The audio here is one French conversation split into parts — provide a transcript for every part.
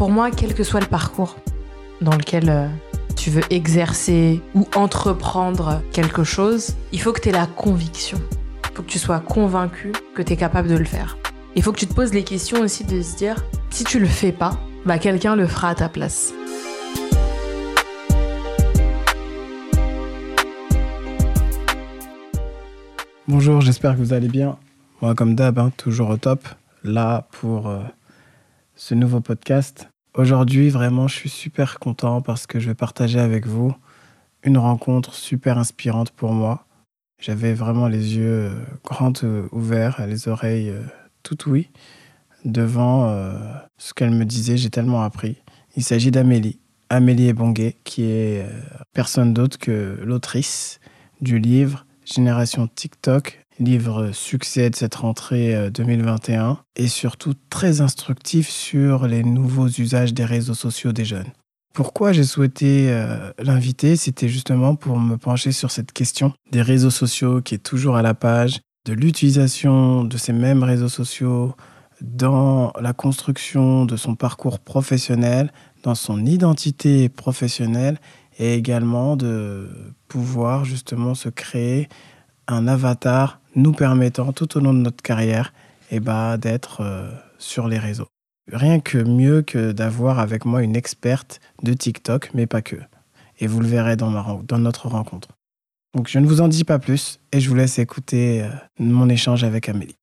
pour moi, quel que soit le parcours dans lequel euh, tu veux exercer ou entreprendre quelque chose, il faut que tu aies la conviction. Il faut que tu sois convaincu que tu es capable de le faire. Il faut que tu te poses les questions aussi de se dire, si tu le fais pas, bah quelqu'un le fera à ta place. Bonjour, j'espère que vous allez bien. Moi, comme d'hab, hein, toujours au top. Là pour euh, ce nouveau podcast. Aujourd'hui, vraiment, je suis super content parce que je vais partager avec vous une rencontre super inspirante pour moi. J'avais vraiment les yeux euh, grands euh, ouverts, les oreilles tout oui devant ce qu'elle me disait. J'ai tellement appris. Il s'agit d'Amélie, Amélie Ebongué, qui est personne d'autre que l'autrice du livre Génération TikTok, livre succès de cette rentrée 2021 et surtout très instructif sur les nouveaux usages des réseaux sociaux des jeunes. Pourquoi j'ai souhaité euh, l'inviter C'était justement pour me pencher sur cette question des réseaux sociaux qui est toujours à la page, de l'utilisation de ces mêmes réseaux sociaux dans la construction de son parcours professionnel, dans son identité professionnelle et également de pouvoir justement se créer un avatar nous permettant tout au long de notre carrière eh ben, d'être euh, sur les réseaux. Rien que mieux que d'avoir avec moi une experte de TikTok, mais pas que. Et vous le verrez dans, ma, dans notre rencontre. Donc je ne vous en dis pas plus et je vous laisse écouter euh, mon échange avec Amélie.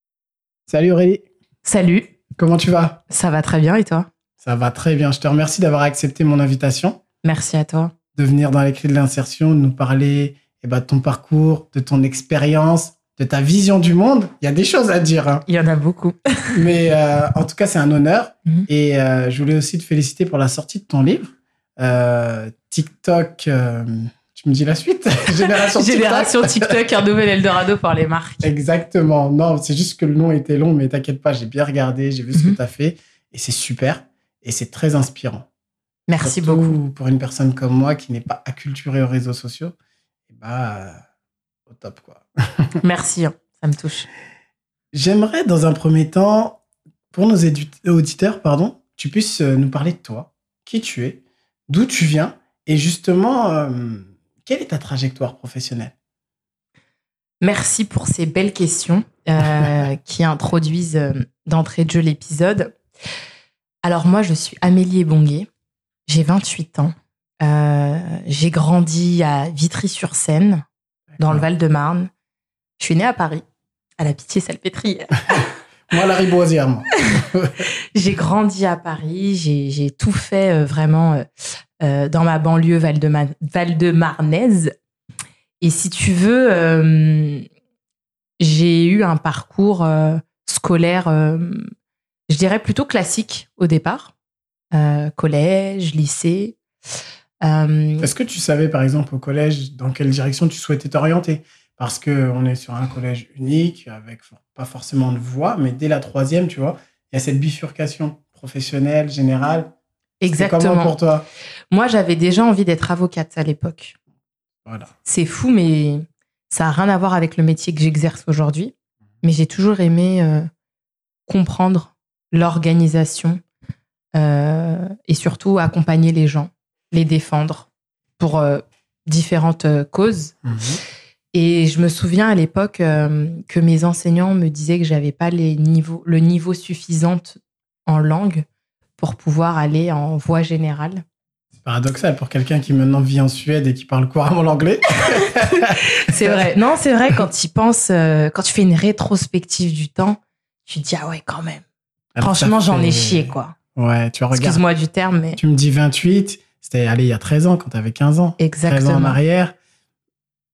Salut Aurélie. Salut. Comment tu vas? Ça va très bien et toi? Ça va très bien. Je te remercie d'avoir accepté mon invitation. Merci à toi. De venir dans les clés de l'insertion, de nous parler eh ben, de ton parcours, de ton expérience, de ta vision du monde. Il y a des choses à dire. Hein. Il y en a beaucoup. Mais euh, en tout cas, c'est un honneur. Mhm. Et euh, je voulais aussi te féliciter pour la sortie de ton livre. Euh, TikTok, tu me dis la suite Génération TikTok. Génération TikTok, un nouvel Eldorado pour les marques. Exactement. Non, c'est juste que le nom était long, mais t'inquiète pas, j'ai bien regardé, j'ai vu ce que mhm. tu as fait. Et c'est super. Et c'est très inspirant. Merci beaucoup. Pour une personne comme moi qui n'est pas acculturée aux réseaux sociaux, bah, au top, quoi. Merci, hein. ça me touche. J'aimerais, dans un premier temps, pour nos auditeurs, pardon, tu puisses euh, nous parler de toi, qui tu es, d'où tu viens, et justement, euh, quelle est ta trajectoire professionnelle? Merci pour ces belles questions euh, qui introduisent d'entrée de jeu l'épisode. Alors moi, je suis Amélie Ebonguet, j'ai 28 ans. J'ai grandi à Vitry-sur-Seine, dans le Val-de-Marne. Je suis née à Paris, à la Pitié-Salpêtrière. moi, la riboisière, moi. j'ai grandi à Paris, j'ai tout fait euh, vraiment euh, euh, dans ma banlieue Val-de-Marnaise. Et si tu veux, j'ai eu un parcours scolaire, je dirais plutôt classique au départ. collège, lycée. Est-ce que tu savais, par exemple, au collège, dans quelle direction tu souhaitais t'orienter? Parce qu'on est sur un collège unique, avec pas forcément de voix, mais dès la troisième, tu vois, il y a cette bifurcation professionnelle, générale. Exactement. Comment pour toi? Moi, j'avais déjà envie d'être avocate à l'époque. Voilà. C'est fou, mais ça n'a rien à voir avec le métier que j'exerce aujourd'hui. Mais j'ai toujours aimé euh, comprendre l'organisation euh, et surtout accompagner les gens, les défendre pour euh, différentes causes. Mhm. Et je me souviens à l'époque euh, que mes enseignants me disaient que j'avais pas les niveaux, le niveau suffisant en langue pour pouvoir aller en voie générale. C'est paradoxal pour quelqu'un qui maintenant vit en Suède et qui parle couramment l'anglais. c'est vrai. Non, c'est vrai quand tu penses, euh, quand tu fais une rétrospective du temps, tu te dis ah ouais quand même. Franchement, j'en ai chié quoi. Ouais, tu regardes. Excuse-moi du terme, mais. Tu me dis 28, c'était allé il y a 13 ans quand tu avais 15 ans. Exactement. 13 ans en arrière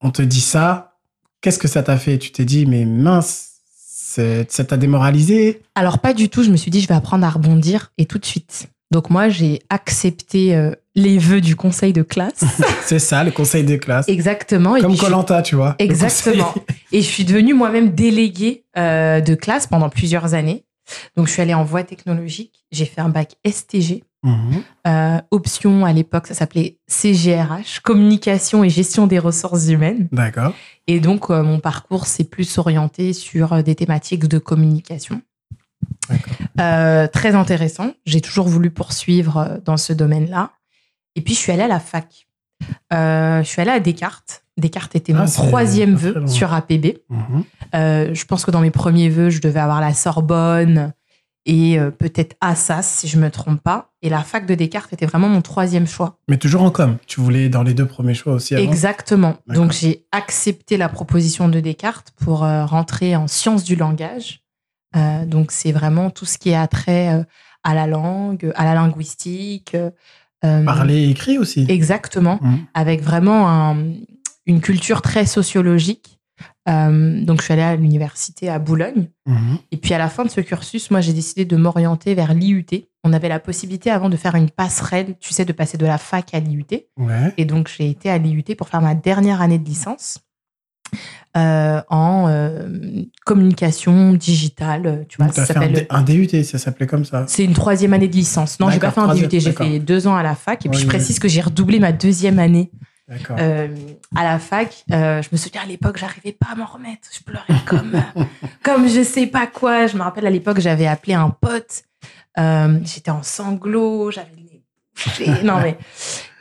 on te dit ça, qu'est-ce que ça t'a fait? Tu t'es dit, mais mince, ça t'a démoralisé? Alors pas du tout, je me suis dit, je vais apprendre à rebondir et tout de suite. Donc moi, j'ai accepté euh, les vœux du conseil de classe. c'est ça, le conseil de classe. Exactement. Comme Colanta, tu vois. Exactement. Et je suis devenue moi-même déléguée euh, de classe pendant plusieurs années. Donc je suis allée en voie technologique. J'ai fait un bac STG. Mhm. Euh, option à l'époque, ça s'appelait CGRH, communication et gestion des ressources humaines. D'accord. Et donc, euh, mon parcours s'est plus orienté sur euh, des thématiques de communication. Euh, très intéressant. J'ai toujours voulu poursuivre dans ce domaine-là. Et puis, je suis allée à la fac. Je suis allée à Descartes. Descartes était Ah, mon troisième vœu sur APB. Mhm. Euh, je pense que dans mes premiers vœux, je devais avoir la Sorbonne et euh, peut-être Assas, si je me trompe pas. Et la fac de Descartes était vraiment mon troisième choix. Mais toujours en com. Tu voulais dans les deux premiers choix aussi avant Exactement. Donc j'ai accepté la proposition de Descartes pour euh, rentrer en sciences du langage. Donc c'est vraiment tout ce qui est attrait à la langue, à la linguistique. Parler et écrit aussi. Exactement. Mhm. Avec vraiment un- une culture très sociologique. Euh, donc je suis allée à l'université à Boulogne. Mhm. Et puis à la fin de ce cursus, moi j'ai décidé de m'orienter vers l'IUT. On avait la possibilité avant de faire une passerelle, tu sais, de passer de la fac à l'IUT. Ouais. Et donc, j'ai été à l'IUT pour faire ma dernière année de licence euh, en euh, communication digitale. Tu vois, Donc, ça un, s'appelle. D- un DUT, ça s'appelait comme ça. C'est une troisième année de licence. Non, j'ai pas fait un DUT, j'ai fait deux ans à la fac. Et puis, je précise que j'ai redoublé ma deuxième année. Euh, à la fac. Euh, je me souviens à l'époque, j'arrivais pas à m'en remettre. Je pleurais comme, comme je sais pas quoi. Je me rappelle à l'époque, j'avais appelé un pote. Euh, J'étais en sanglots, j'avais le nez bouché. Non, mais.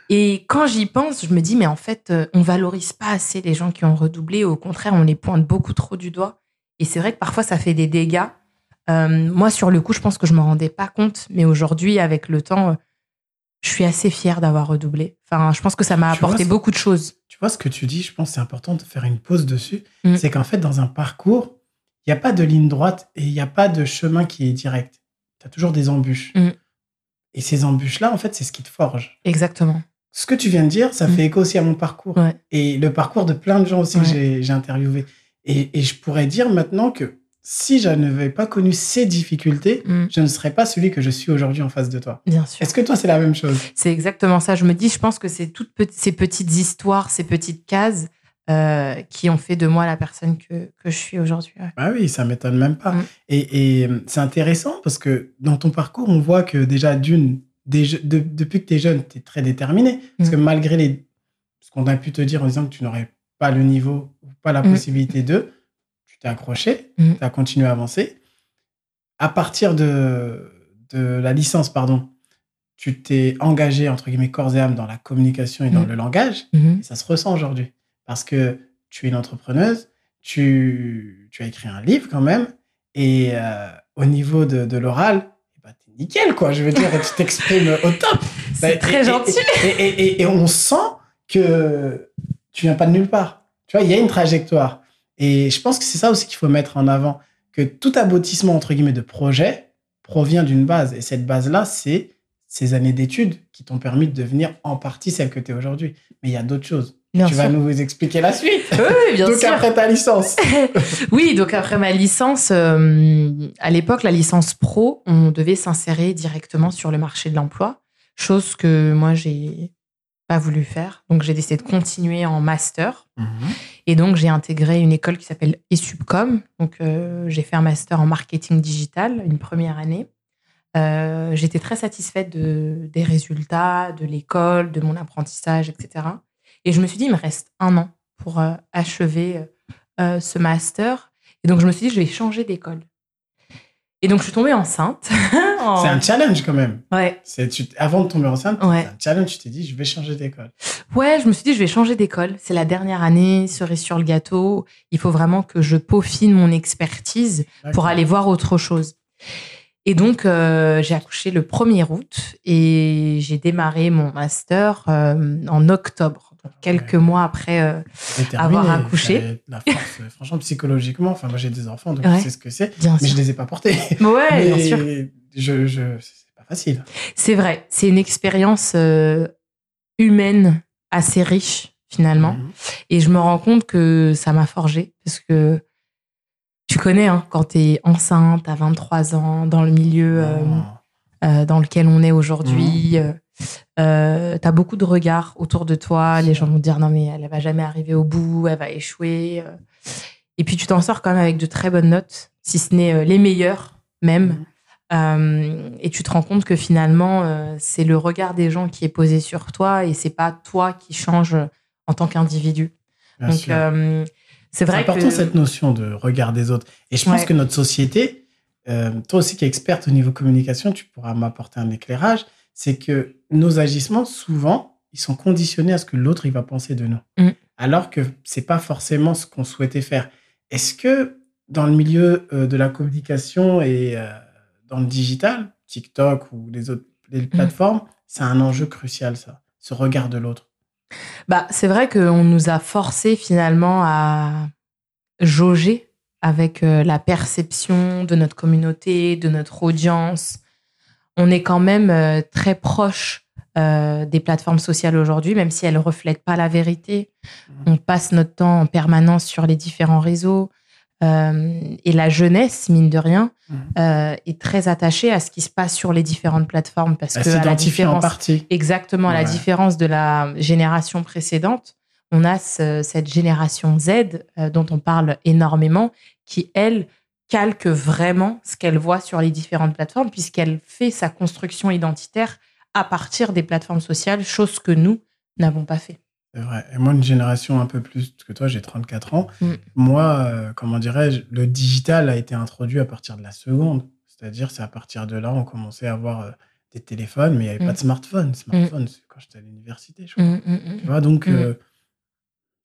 Et quand j'y pense, je me dis, mais en fait, on valorise pas assez les gens qui ont redoublé. Au contraire, on les pointe beaucoup trop du doigt. Et c'est vrai que parfois, ça fait des dégâts. Moi, sur le coup, je pense que je m'en rendais pas compte. Mais aujourd'hui, avec le temps, je suis assez fière d'avoir redoublé. Enfin, je pense que ça m'a apporté beaucoup de choses. Tu vois ce que tu dis, je pense que c'est important de faire une pause dessus. Mm. C'est qu'en fait, dans un parcours, il n'y a pas de ligne droite et il n'y a pas de chemin qui est direct. Tu as toujours des embûches. Mm. Et ces embûches-là, en fait, c'est ce qui te forge. Exactement. Ce que tu viens de dire, ça Mm. fait écho aussi à mon parcours. Ouais. Et le parcours de plein de gens aussi que Ouais. j'ai- j'ai interviewé. Et, et je pourrais dire maintenant que si je n'avais pas connu ces difficultés, Mm, je ne serais pas celui que je suis aujourd'hui en face de toi. bien sûr. Est-ce que toi, c'est la même chose? C'est exactement ça. Je me dis, je pense que c'est toutes pe- ces petites histoires, ces petites cases euh, qui ont fait de moi la personne que, que je suis aujourd'hui. ouais. Ah oui, ça m'étonne même pas. Mm. Et, et, euh, c'est intéressant parce que dans ton parcours, on voit que déjà, d'une, de- depuis que tu es jeune, tu es très déterminé. Parce Mm. que malgré les, ce qu'on a pu te dire en disant que tu n'aurais pas le niveau ou pas la Mm. possibilité de, t'es accroché, Mm. tu as continué à avancer. À partir de, de la licence, pardon, tu t'es engagé, entre guillemets, corps et âme dans la communication et dans Mm. le langage. Mhm. Et ça se ressent aujourd'hui. Parce que tu es une entrepreneuse, tu, tu as écrit un livre quand même, et euh, au niveau de, de l'oral, ben, t'es nickel, quoi. Je veux dire, tu t'exprimes au top. C'est Et- très et- gentil. Et, et- et- et on sent que tu viens pas de nulle part. Tu vois, il y a une trajectoire. Et je pense que c'est ça aussi qu'il faut mettre en avant, que tout aboutissement, entre guillemets, de projet provient d'une base. Et cette base-là, c'est ces années d'études qui t'ont permis de devenir en partie celle que tu es aujourd'hui. Mais il y a d'autres choses. Bien tu sûr. vas nous expliquer la suite. Oui, bien Donc sûr. après ta licence. oui, donc après ma licence, euh, à l'époque, la licence pro, on devait s'insérer directement sur le marché de l'emploi, chose que moi, j'ai pas voulu faire. Donc, j'ai décidé de continuer en master. Et donc, j'ai intégré une école qui s'appelle ESUBCOM. Donc, euh, j'ai fait un master en marketing digital, une première année. Euh, J'étais très satisfaite de, des résultats, de l'école, de mon apprentissage, etc. Et je me suis dit, il me reste un an pour euh, achever ce master. Et donc, je me suis dit, je vais changer d'école. Et donc, je suis tombée enceinte. En- C'est un challenge quand même. Ouais. Tu, avant de tomber enceinte, Ouais. c'est un challenge. Tu t'es dit, je vais changer d'école. Ouais, je me suis dit, je vais changer d'école. C'est la dernière année, cerise sur le gâteau. Il faut vraiment que je peaufine mon expertise pour aller voir autre chose. Et donc, euh, j'ai accouché le 1er août et j'ai démarré mon master euh, en octobre, quelques Ouais. mois après. euh, avoir accouché. T'as La force, euh, franchement, psychologiquement. Enfin, moi, j'ai des enfants, donc Ouais. je sais ce que c'est. Mais je sûr. les ai pas portés. Ouais, Mais bien sûr. Je, je, c'est pas facile. C'est vrai. C'est une expérience euh, humaine assez riche, finalement. Mhm. Et je me rends compte que ça m'a forgé parce que tu connais, hein, quand tu es enceinte à 23 ans, dans le milieu euh, Oh. euh, dans lequel on est aujourd'hui, tu as beaucoup de regards autour de toi. Les gens vont te dire non, mais elle va jamais arriver au bout, elle va échouer. euh. Et puis tu t'en sors quand même avec de très bonnes notes, si ce n'est euh, les meilleures même. Euh, et tu te rends compte que finalement, euh, c'est le regard des gens qui est posé sur toi et c'est pas toi qui change en tant qu'individu. Donc, euh, c'est C'est vrai important que cette notion de regard des autres. Et je pense Ouais. que notre société euh, toi aussi qui es experte au niveau communication, tu pourras m'apporter un éclairage, c'est que nos agissements, souvent, ils sont conditionnés à ce que l'autre il va penser de nous. Mm. Alors que c'est pas forcément ce qu'on souhaitait faire. Est-ce que dans le milieu euh, de la communication et euh, dans le digital, TikTok ou les autres les Mm. plateformes, c'est un enjeu crucial, ça, ce regard de l'autre? Bah, c'est vrai qu'on nous a forcé finalement à jauger avec euh, la perception de notre communauté, de notre audience. On est quand même euh, très proche euh, des plateformes sociales aujourd'hui, même si elles ne reflètent pas la vérité. On passe notre temps en permanence sur les différents réseaux. Euh, et la jeunesse, mine de rien, euh, est très attachée à ce qui se passe sur les différentes plateformes parce Elle que à la en différence partie. Exactement, à la différence de la génération précédente, on a ce- cette génération Z dont on parle énormément, qui, elle, calque vraiment ce qu'elle voit sur les différentes plateformes, puisqu'elle fait sa construction identitaire à partir des plateformes sociales, chose que nous n'avons pas fait. C'est vrai. Et moi, une génération un peu plus que toi, j'ai 34 ans. Mm. Moi, euh, comment dirais-je, le digital a été introduit à partir de la seconde. C'est-à-dire, c'est à partir de là, on commençait à avoir euh, des téléphones, mais il n'y avait Mm. pas de smartphone. Smartphone, c'est quand j'étais à l'université, je crois. Mm, mm, mm. Tu vois, donc, Mm. euh,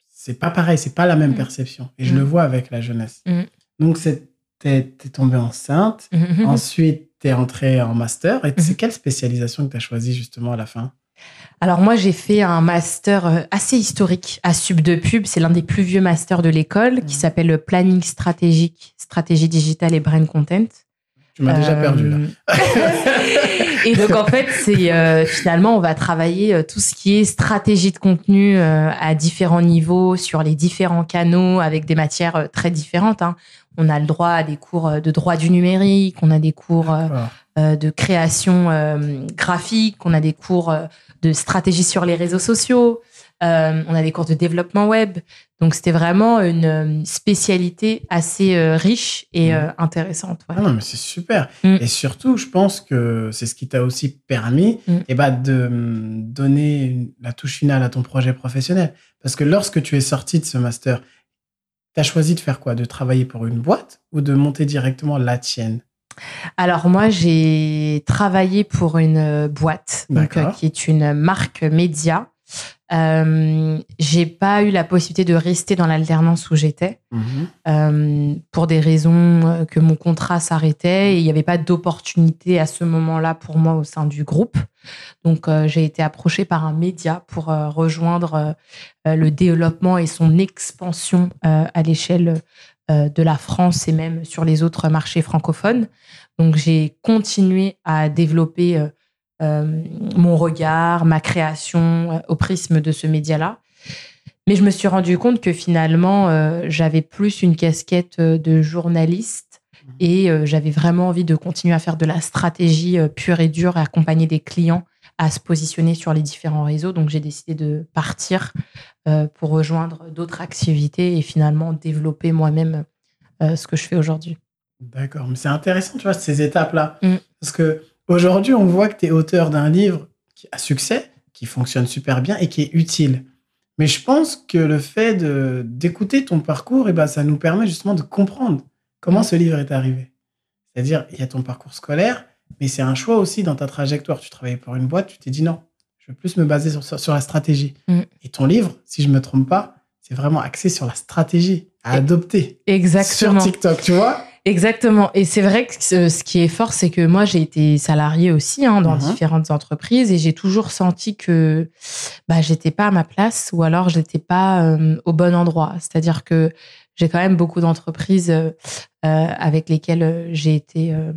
c'est pas pareil, c'est pas la même Mm. perception. Et je Mm. le vois avec la jeunesse. Mm. Donc, c'est- t'es t'es tombée enceinte. Mm, mm, mm. Ensuite, t'es entrée en master. Et Mhm. c'est quelle spécialisation que t'as choisie justement à la fin? Alors moi, j'ai fait un master euh, assez historique à Sub de Pub. C'est l'un des plus vieux masters de l'école qui Mhm. s'appelle le Planning stratégique, stratégie digitale et brain content. Tu m'as déjà Euh, perdu là. et donc en fait, c'est euh, finalement on va travailler euh, tout ce qui est stratégie de contenu euh, à différents niveaux sur les différents canaux avec des matières euh, très différentes. hein. On a le droit à des cours euh, de droit du numérique, on a des cours euh, euh, de création euh, graphique, on a des cours de stratégie sur les réseaux sociaux, euh, on a des cours de développement web. Donc c'était vraiment une spécialité assez riche et euh, intéressante. ouais. Ah non, mais c'est super. Mm. Et surtout, je pense que c'est ce qui t'a aussi permis Mm. eh ben, de donner la touche finale à ton projet professionnel. Parce que lorsque tu es sorti de ce master, tu as choisi de faire quoi? De travailler pour une boîte ou de monter directement la tienne? Alors moi, j'ai travaillé pour une euh, boîte donc, euh, qui est une marque média. Euh, j'ai pas eu la possibilité de rester dans l'alternance où j'étais euh, pour des raisons que mon contrat s'arrêtait et il n'y avait pas d'opportunité à ce moment-là pour moi au sein du groupe. Donc euh, j'ai été approchée par un média pour euh, rejoindre le développement et son expansion à l'échelle de la France et même sur les autres marchés francophones. Donc j'ai continué à développer euh, mon regard, ma création euh, au prisme de ce média-là. Mais je me suis rendu compte que finalement, euh, j'avais plus une casquette de journaliste et euh, j'avais vraiment envie de continuer à faire de la stratégie pure et dure et accompagner des clients à se positionner sur les différents réseaux. Donc j'ai décidé de partir pour rejoindre d'autres activités et finalement développer moi-même ce que je fais aujourd'hui. D'accord, mais c'est intéressant, tu vois, ces étapes-là. Mm. Parce que aujourd'hui, on voit que tu es auteur d'un livre qui a succès, qui fonctionne super bien et qui est utile. Mais je pense que le fait d'écouter ton parcours, eh ben, ça nous permet justement de comprendre comment Mm. ce livre est arrivé. C'est-à-dire, il y a ton parcours scolaire, mais c'est un choix aussi dans ta trajectoire. Tu travaillais pour une boîte, tu t'es dit non, je veux plus me baser sur, sur, sur la stratégie. Mm. Et ton livre, si je me trompe pas, c'est vraiment axé sur la stratégie à adopter Exactement. sur TikTok, tu vois? Exactement. Et c'est vrai que ce, qui est fort, c'est que moi, j'ai été salariée aussi hein, dans Mhm. différentes entreprises et j'ai toujours senti que bah, j'étais pas à ma place ou alors j'étais pas euh, au bon endroit. C'est-à-dire que j'ai quand même beaucoup d'entreprises euh, euh, avec lesquelles j'ai été, euh,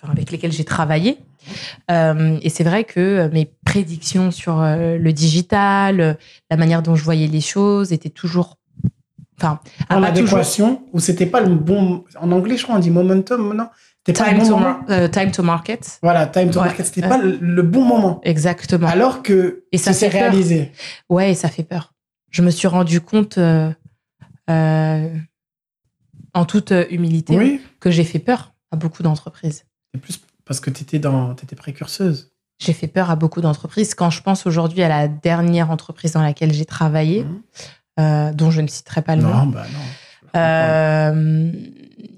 enfin, avec lesquelles j'ai travaillé. Et c'est vrai que mes prédictions sur le digital, la manière dont je voyais les choses, étaient toujours, enfin, en pas toujours- adéquation ou c'était pas le bon en anglais je crois on dit momentum non? C'était pas le time bon to, moment euh, time to market. voilà time to Ouais. market c'était Euh. pas le, bon moment Exactement. alors que Et ça s'est réalisé Ouais, et ça fait peur. Je me suis rendu compte, euh, euh, en toute humilité, oui que j'ai fait peur à beaucoup d'entreprises. c'est plus parce que tu étais dans t'étais précurseuse J'ai fait peur à beaucoup d'entreprises. Quand je pense aujourd'hui à la dernière entreprise dans laquelle j'ai travaillé, Mhm. Euh, dont je ne citerai pas le nom, non bah non euh,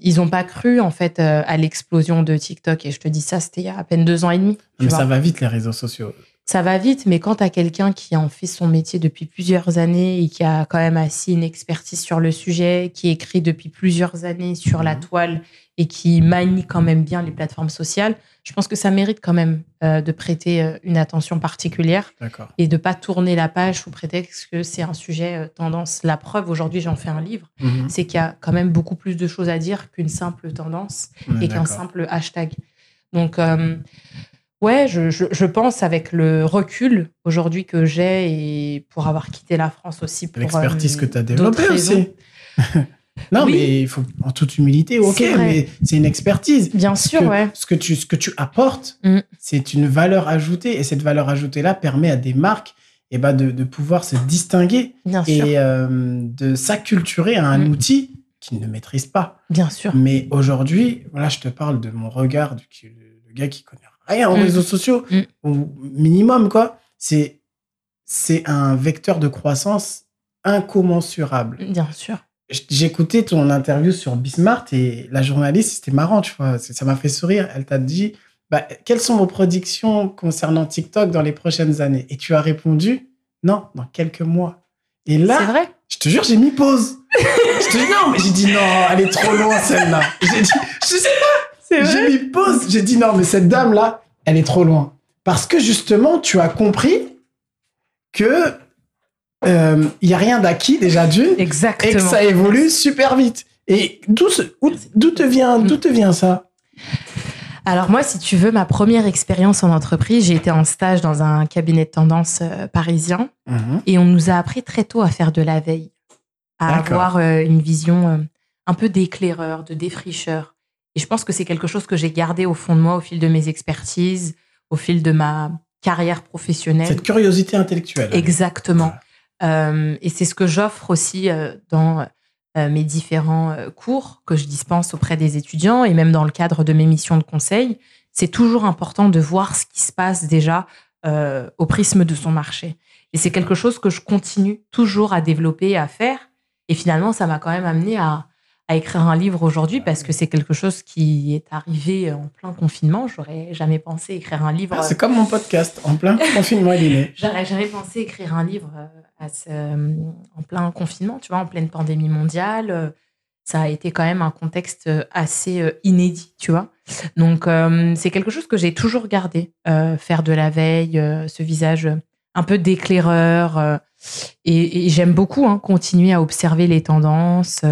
ils n'ont pas cru en fait euh, à l'explosion de TikTok. Et je te dis ça, c'était il y a à peine deux ans et demi. Mais ça va vite les réseaux sociaux. Ça va vite, mais quand tu as quelqu'un qui en fait son métier depuis plusieurs années et qui a quand même assis une expertise sur le sujet, qui écrit depuis plusieurs années sur la mhm. toile et qui manie quand même bien les plateformes sociales, je pense que ça mérite quand même euh, de prêter euh, une attention particulière et de pas tourner la page sous prétexte que c'est un sujet euh, tendance. La preuve, aujourd'hui, j'en fais un livre, mhm. c'est qu'il y a quand même beaucoup plus de choses à dire qu'une simple tendance et qu'un simple hashtag. Donc, ouais, je, je, pense avec le recul aujourd'hui que j'ai et pour avoir quitté la France aussi pour l'expertise que tu as développée aussi. Non, mais il faut en toute humilité, ok, mais c'est une expertise. Bien sûr, ouais. Ce que tu, ce que tu apportes, mm. c'est une valeur ajoutée, et cette valeur ajoutée-là permet à des marques et eh ben, de, de pouvoir se distinguer et euh, de s'acculturer à un mm. outil qu'ils ne maîtrisent pas. Bien sûr. Mais aujourd'hui, voilà, je te parle de mon regard, du le gars qui connaît rien aux mm. réseaux sociaux, au minimum, quoi. C'est c'est un vecteur de croissance incommensurable. Bien sûr j'écoutais ton interview sur Bismart et la journaliste, c'était marrant, tu vois, ça m'a fait sourire. Elle t'a dit, bah, quelles sont vos prédictions concernant TikTok dans les prochaines années? Et tu as répondu, non, dans quelques mois. Et là, vrai? je te jure, j'ai mis pause. je te dis non, mais j'ai dit non, elle est trop loin celle-là. J'ai dit, je sais pas. J'ai mis pause. J'ai dit non, mais cette dame-là, elle est trop loin. Parce que justement, tu as compris que il euh, y a rien d'acquis déjà d'une. Exactement. Et que ça évolue super vite. Et d'où te vient d'où te vient ça? Alors moi, si tu veux, ma première expérience en entreprise, j'ai été en stage dans un cabinet de tendance euh, parisien mhm. et on nous a appris très tôt à faire de la veille, à avoir euh, une vision un peu d'éclaireur, de défricheur. Et je pense que c'est quelque chose que j'ai gardé au fond de moi au fil de mes expertises, au fil de ma carrière professionnelle. Cette curiosité intellectuelle. Exactement. Euh, et c'est ce que j'offre aussi euh, dans euh, mes différents cours que je dispense auprès des étudiants et même dans le cadre de mes missions de conseil. C'est toujours important de voir ce qui se passe déjà au prisme de son marché. Et c'est quelque chose que je continue toujours à développer et à faire. Et finalement, ça m'a quand même amené à, à écrire un livre aujourd'hui parce que c'est quelque chose qui est arrivé en plein confinement. J'aurais jamais pensé écrire un livre. Ah, c'est comme mon podcast, en plein confinement, il est. J'aurais jamais pensé écrire un livre euh, euh, en plein confinement, tu vois, en pleine pandémie mondiale. Ça a été quand même un contexte assez euh, inédit, tu vois. Donc, c'est quelque chose que j'ai toujours gardé, faire de la veille, ce visage un peu d'éclaireur. et, j'aime beaucoup hein, continuer à observer les tendances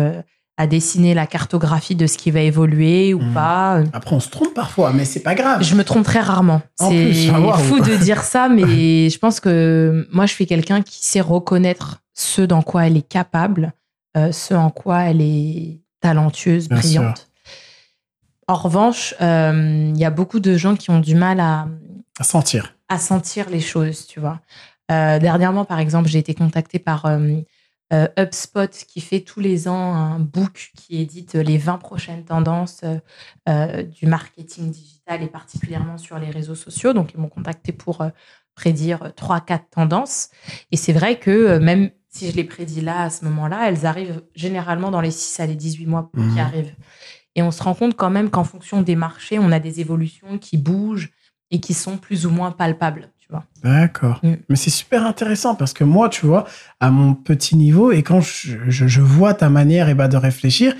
à dessiner la cartographie de ce qui va évoluer ou hmm. pas. Après, on se trompe parfois, mais c'est pas grave. Je me trompe très rarement. C'est fou de dire ça, mais je pense que moi, je suis quelqu'un qui sait reconnaître ce dans quoi elle est capable, euh, ce en quoi elle est talentueuse, brillante. En revanche, euh, il y a beaucoup de gens qui ont du mal à, à sentir. À sentir les choses, tu vois. Euh, dernièrement, par exemple, j'ai été contactée par euh, HubSpot qui fait tous les ans un book qui édite les 20 prochaines tendances euh, euh, du marketing digital et particulièrement sur les réseaux sociaux. Donc, ils m'ont contacté pour prédire 3-4 tendances. Et c'est vrai que même si je les prédis là, à ce moment-là, elles arrivent généralement dans les 6 à les 18 mois qui mmh. arrivent. Et on se rend compte quand même qu'en fonction des marchés, on a des évolutions qui bougent et qui sont plus ou moins palpables. D'accord. Mm. Mais c'est super intéressant parce que moi, tu vois, à mon petit niveau, et quand je, vois ta manière et bah, de réfléchir,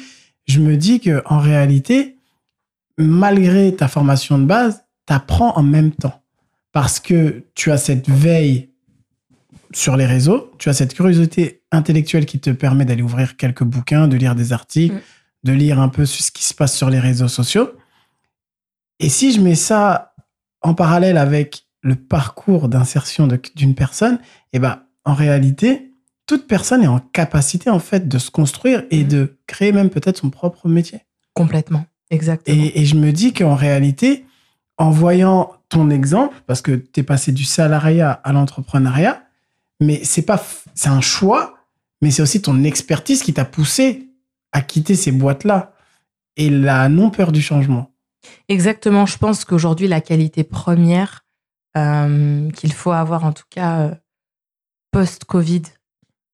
je me dis que en réalité, malgré ta formation de base, tu apprends en même temps. Parce que tu as cette veille sur les réseaux, tu as cette curiosité intellectuelle qui te permet d'aller ouvrir quelques bouquins, de lire des articles, mm. de lire un peu ce qui se passe sur les réseaux sociaux. Et si je mets ça en parallèle avec le parcours d'insertion d'une personne, eh ben, en réalité, toute personne est en capacité, en fait, de se construire et mhm. de créer même peut-être son propre métier. Complètement. Exactement. Et, je me dis qu'en réalité, en voyant ton exemple, parce que tu es passé du salariat à l'entrepreneuriat, mais c'est pas, c'est un choix, mais c'est aussi ton expertise qui t'a poussé à quitter ces boîtes-là et la non-peur du changement. Exactement. Je pense qu'aujourd'hui, la qualité première, euh, qu'il faut avoir en tout cas euh, post-Covid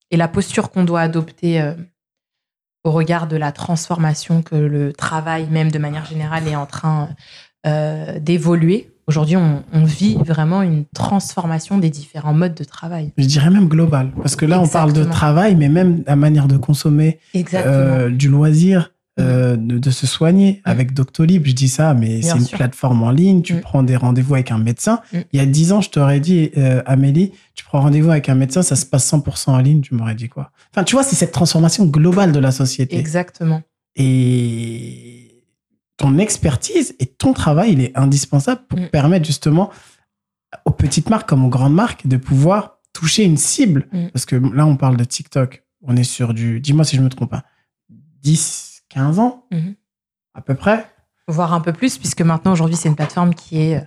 et la posture qu'on doit adopter euh, au regard de la transformation que le travail, même de manière générale, est en train d'évoluer. Aujourd'hui, on, vit vraiment une transformation des différents modes de travail. Je dirais même global, parce que là, on parle de travail, mais même la manière de consommer du loisir, euh, de, se soigner mm. avec Doctolib. Je dis ça, mais c'est une plateforme en ligne. Tu mm. prends des rendez-vous avec un médecin. Mm. Il y a dix ans, je t'aurais dit, euh, Amélie, tu prends rendez-vous avec un médecin, ça se passe 100% en ligne. Tu m'aurais dit quoi? Enfin, tu vois, c'est cette transformation globale de la société. Exactement. Et ton expertise et ton travail, il est indispensable pour permettre justement aux petites marques comme aux grandes marques de pouvoir toucher une cible. Parce que là, on parle de TikTok. On est sur du, dis-moi si je me trompe, pas, 10, 15 ans, mhm. à peu près. Voire un peu plus, puisque maintenant, aujourd'hui, c'est une plateforme qui est, euh,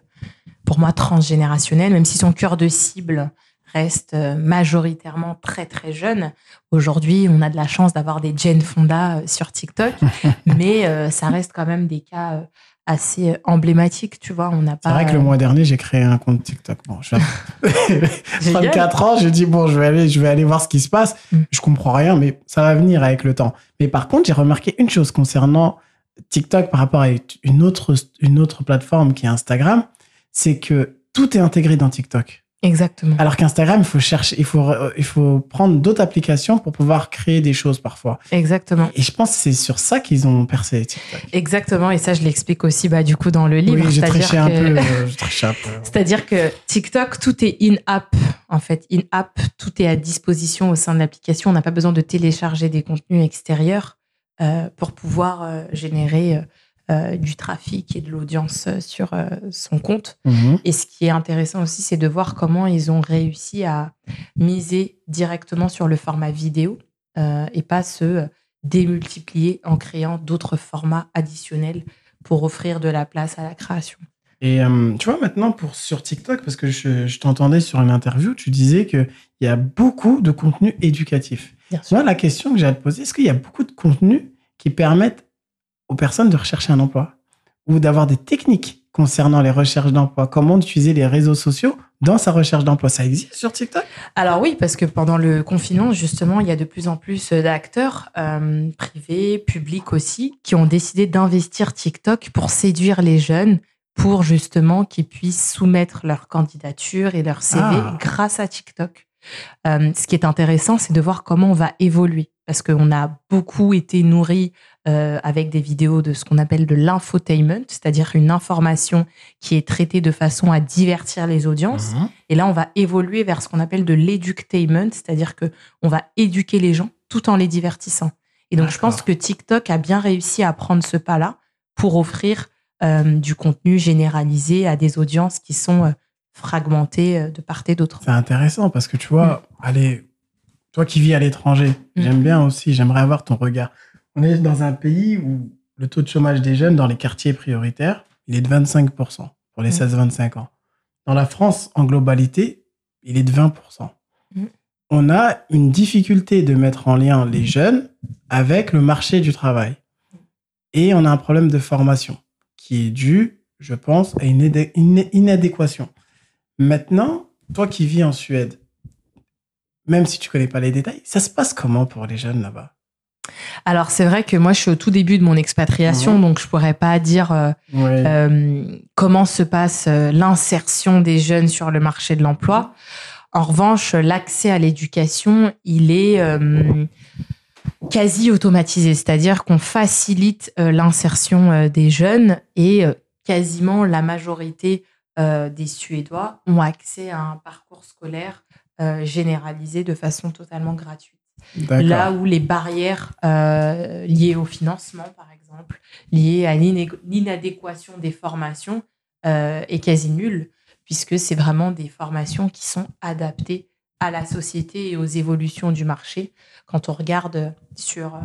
pour moi, transgénérationnelle, même si son cœur de cible reste euh, majoritairement très, très jeune. Aujourd'hui, on a de la chance d'avoir des Jane Fonda euh, sur TikTok, mais ça reste quand même des cas assez emblématique, tu vois. On n'a pas. C'est vrai que le mois dernier, j'ai créé un compte TikTok. Bon, j'ai 34 ans, j'ai dit bon, je vais aller, je vais aller voir ce qui se passe. Je mm. Je comprends rien, mais ça va venir avec le temps. Mais par contre, j'ai remarqué une chose concernant TikTok par rapport à une autre, une autre plateforme qui est Instagram, c'est que tout est intégré dans TikTok. Exactement. Alors qu'Instagram, il faut chercher, il faut, il faut prendre d'autres applications pour pouvoir créer des choses parfois. Exactement. Et je pense que c'est sur ça qu'ils ont percé TikTok. Exactement. Et ça, je l'explique aussi, bah, du coup, dans le livre. Oui, j'ai triché, un peu, C'est-à-dire que TikTok, tout est in-app. En fait, in-app, tout est à disposition au sein de l'application. On n'a pas besoin de télécharger des contenus extérieurs euh, pour pouvoir euh, générer euh, euh, du trafic et de l'audience sur euh, son compte. Mhm. Et ce qui est intéressant aussi, c'est de voir comment ils ont réussi à miser directement sur le format vidéo euh, et pas se démultiplier en créant d'autres formats additionnels pour offrir de la place à la création. Et tu vois, maintenant, pour, sur TikTok, parce que je, t'entendais sur une interview, tu disais qu'il y a beaucoup de contenu éducatif. Moi, la question que j'ai à te poser, est-ce qu'il y a beaucoup de contenus qui permettent aux personnes de rechercher un emploi ou d'avoir des techniques concernant les recherches d'emploi, comment utiliser les réseaux sociaux dans sa recherche d'emploi? Ça existe sur TikTok? Alors oui, parce que pendant le confinement, justement, il y a de plus en plus d'acteurs euh, privés, publics aussi, qui ont décidé d'investir TikTok pour séduire les jeunes, pour justement qu'ils puissent soumettre leur candidature et leur CV ah. grâce à TikTok. Euh, ce qui est intéressant, c'est de voir comment on va évoluer, parce qu'on a beaucoup été nourri euh, avec des vidéos de ce qu'on appelle de l'infotainment, c'est-à-dire une information qui est traitée de façon à divertir les audiences. Mhm. Et là, on va évoluer vers ce qu'on appelle de l'eductainment, c'est-à-dire que on va éduquer les gens tout en les divertissant. Et donc, je pense que TikTok a bien réussi à prendre ce pas-là pour offrir euh, du contenu généralisé à des audiences qui sont euh, fragmentées de part et d'autre. C'est intéressant parce que tu vois, mm. allez, toi qui vis à l'étranger, mm. j'aime bien aussi, j'aimerais avoir ton regard. On est dans un pays où le taux de chômage des jeunes dans les quartiers prioritaires, il est de 25% pour les 16-25 mmh. ans. Dans la France, en globalité, il est de 20%. Mmh. On a une difficulté de mettre en lien les jeunes avec le marché du travail. Et on a un problème de formation qui est dû, je pense, à une inadéquation. Maintenant, toi qui vis en Suède, même si tu connais pas les détails, ça se passe comment pour les jeunes là-bas? Alors c'est vrai que moi je suis au tout début de mon expatriation, donc je pourrais pas dire euh, euh, comment se passe euh, l'insertion des jeunes sur le marché de l'emploi. En revanche, l'accès à l'éducation, il est quasi automatisé, c'est-à-dire qu'on facilite l'insertion des jeunes et quasiment la majorité des Suédois ont accès à un parcours scolaire généralisé de façon totalement gratuite. Là où les barrières euh, liées au financement, par exemple, liées à l'inadéquation des formations, euh, est quasi nulle, puisque c'est vraiment des formations qui sont adaptées à la société et aux évolutions du marché. Quand on regarde sur euh,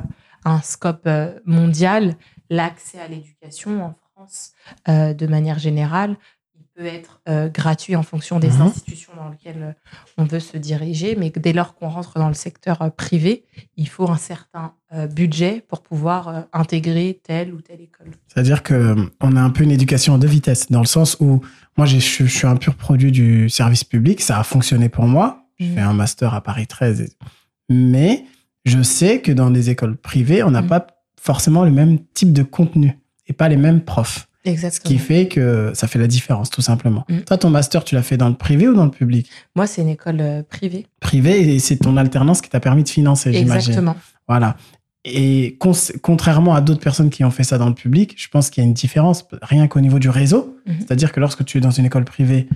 un scope mondial, l'accès à l'éducation en France, de manière générale, peut être euh, gratuit en fonction des mhm. institutions dans lesquelles euh, on veut se diriger, mais dès lors qu'on rentre dans le secteur euh, privé, il faut un certain budget pour pouvoir intégrer telle ou telle école. C'est-à-dire que on a un peu une éducation de vitesse, dans le sens où moi je, suis un pur produit du service public, ça a fonctionné pour moi. J'ai mhm. fait un master à Paris 13, mais Je sais que dans des écoles privées, on n'a Mm. pas forcément le même type de contenu et pas les mêmes profs. Ce Exactement. qui fait que ça fait la différence, tout simplement. Mm. Toi, ton master, tu l'as fait dans le privé ou dans le public? Moi, c'est une école euh, privée. Privé, et c'est ton alternance qui t'a permis de financer, j'imagine. Exactement. Voilà. Et contrairement à d'autres personnes qui ont fait ça dans le public, je pense qu'il y a une différence, rien qu'au niveau du réseau. Mhm. C'est-à-dire que lorsque tu es dans une école privée,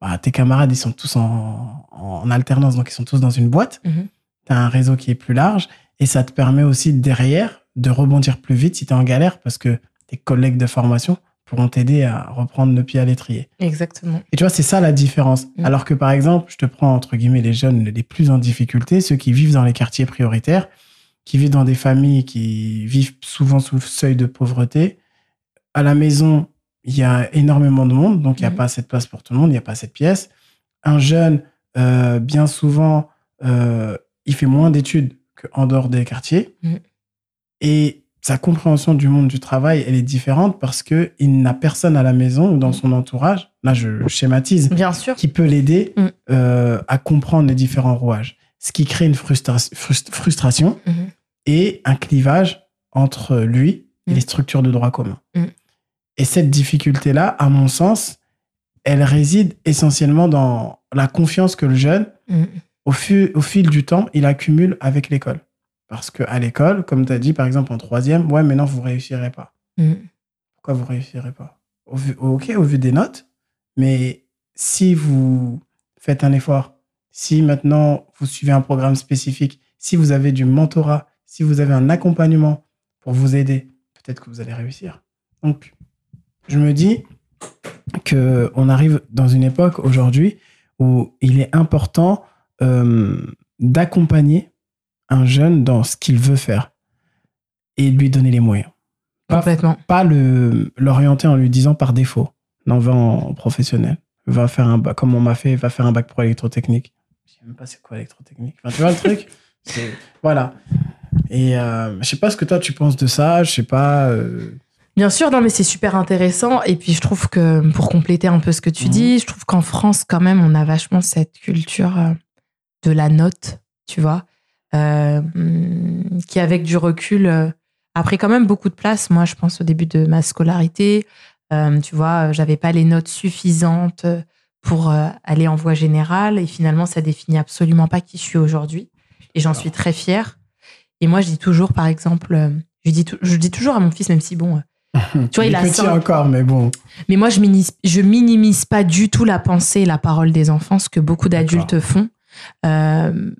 bah, tes camarades, ils sont tous en, en alternance, donc ils sont tous dans une boîte. Mhm. Tu as un réseau qui est plus large et ça te permet aussi derrière de rebondir plus vite si tu es en galère parce que tes collègues de formation pourront t'aider à reprendre le pied à l'étrier. Exactement. Et tu vois, c'est ça la différence. Mm. Alors que par exemple, je te prends entre guillemets les jeunes les plus en difficulté, ceux qui vivent dans les quartiers prioritaires, qui vivent dans des familles qui vivent souvent sous le seuil de pauvreté. À la maison, il y a énormément de monde, donc il n'y a Mhm. pas de place pour tout le monde, il n'y a pas assez de pièces. Un jeune, euh, bien souvent, euh, il fait moins d'études qu'en dehors des quartiers. Mhm. Et sa compréhension du monde du travail, elle est différente parce que il n'a personne à la maison ou dans son entourage. Là, je schématise Bien sûr. qui peut l'aider Mm. euh, à comprendre les différents rouages. Ce qui crée une frustra- frust- frustration Mhm. et un clivage entre lui et Mm. les structures de droit commun. Mm. Et cette difficulté-là, à mon sens, elle réside essentiellement dans la confiance que le jeune, au fil du temps, il accumule avec l'école. Parce qu'à l'école, comme tu as dit, par exemple, en troisième, ouais, mais non, vous réussirez pas. Mhm. Pourquoi vous réussirez pas? Au vu, Ok, au vu des notes, mais si vous faites un effort, si maintenant vous suivez un programme spécifique, si vous avez du mentorat, si vous avez un accompagnement pour vous aider, peut-être que vous allez réussir. Donc, je me dis que on arrive dans une époque aujourd'hui où il est important euh, d'accompagner un jeune dans ce qu'il veut faire et lui donner les moyens. Pas- Complètement. pas le l'orienter en lui disant par défaut non va en professionnel va faire un bac comme on m'a fait va faire un bac pro électrotechnique. Je sais même pas c'est quoi électrotechnique enfin, tu vois le truc? Voilà. Et euh, je sais pas ce que toi tu penses de ça je sais pas euh, Bien sûr, non, mais c'est super intéressant. Et puis, je trouve que, pour compléter un peu ce que tu Mhm. dis, je trouve qu'en France, quand même, on a vachement cette culture euh, de la note, tu vois, euh, hum, qui, avec du recul, euh, a pris quand même beaucoup de place. Moi, je pense au début de ma scolarité, euh, tu vois, j'avais pas les notes suffisantes pour aller en voie générale. Et finalement, ça définit absolument pas qui je suis aujourd'hui. Et j'en suis très fière. Et moi, je dis toujours, par exemple, je dis, tou- je dis toujours à mon fils, même si bon, tu vois, il, est a petit cinq- encore mais bon mais moi, je minimise, je minimise pas du tout la pensée et la parole des enfants, ce que beaucoup d'adultes font. Euh,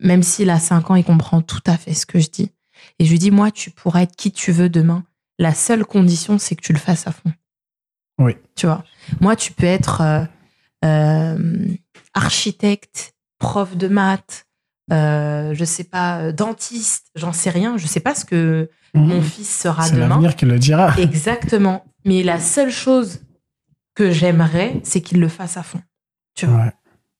même s'il a 5 ans, il comprend tout à fait ce que je dis. Et je lui dis, moi, tu pourras être qui tu veux demain. La seule condition, c'est que tu le fasses à fond. Oui. Tu vois, moi, tu peux être euh, euh, architecte, prof de maths, euh, je sais pas, euh, dentiste, j'en sais rien. Je sais pas ce que mon fils sera c'est demain. l'avenir qui le dira Exactement. Mais la seule chose que j'aimerais, c'est qu'il le fasse à fond. Tu vois. Ouais.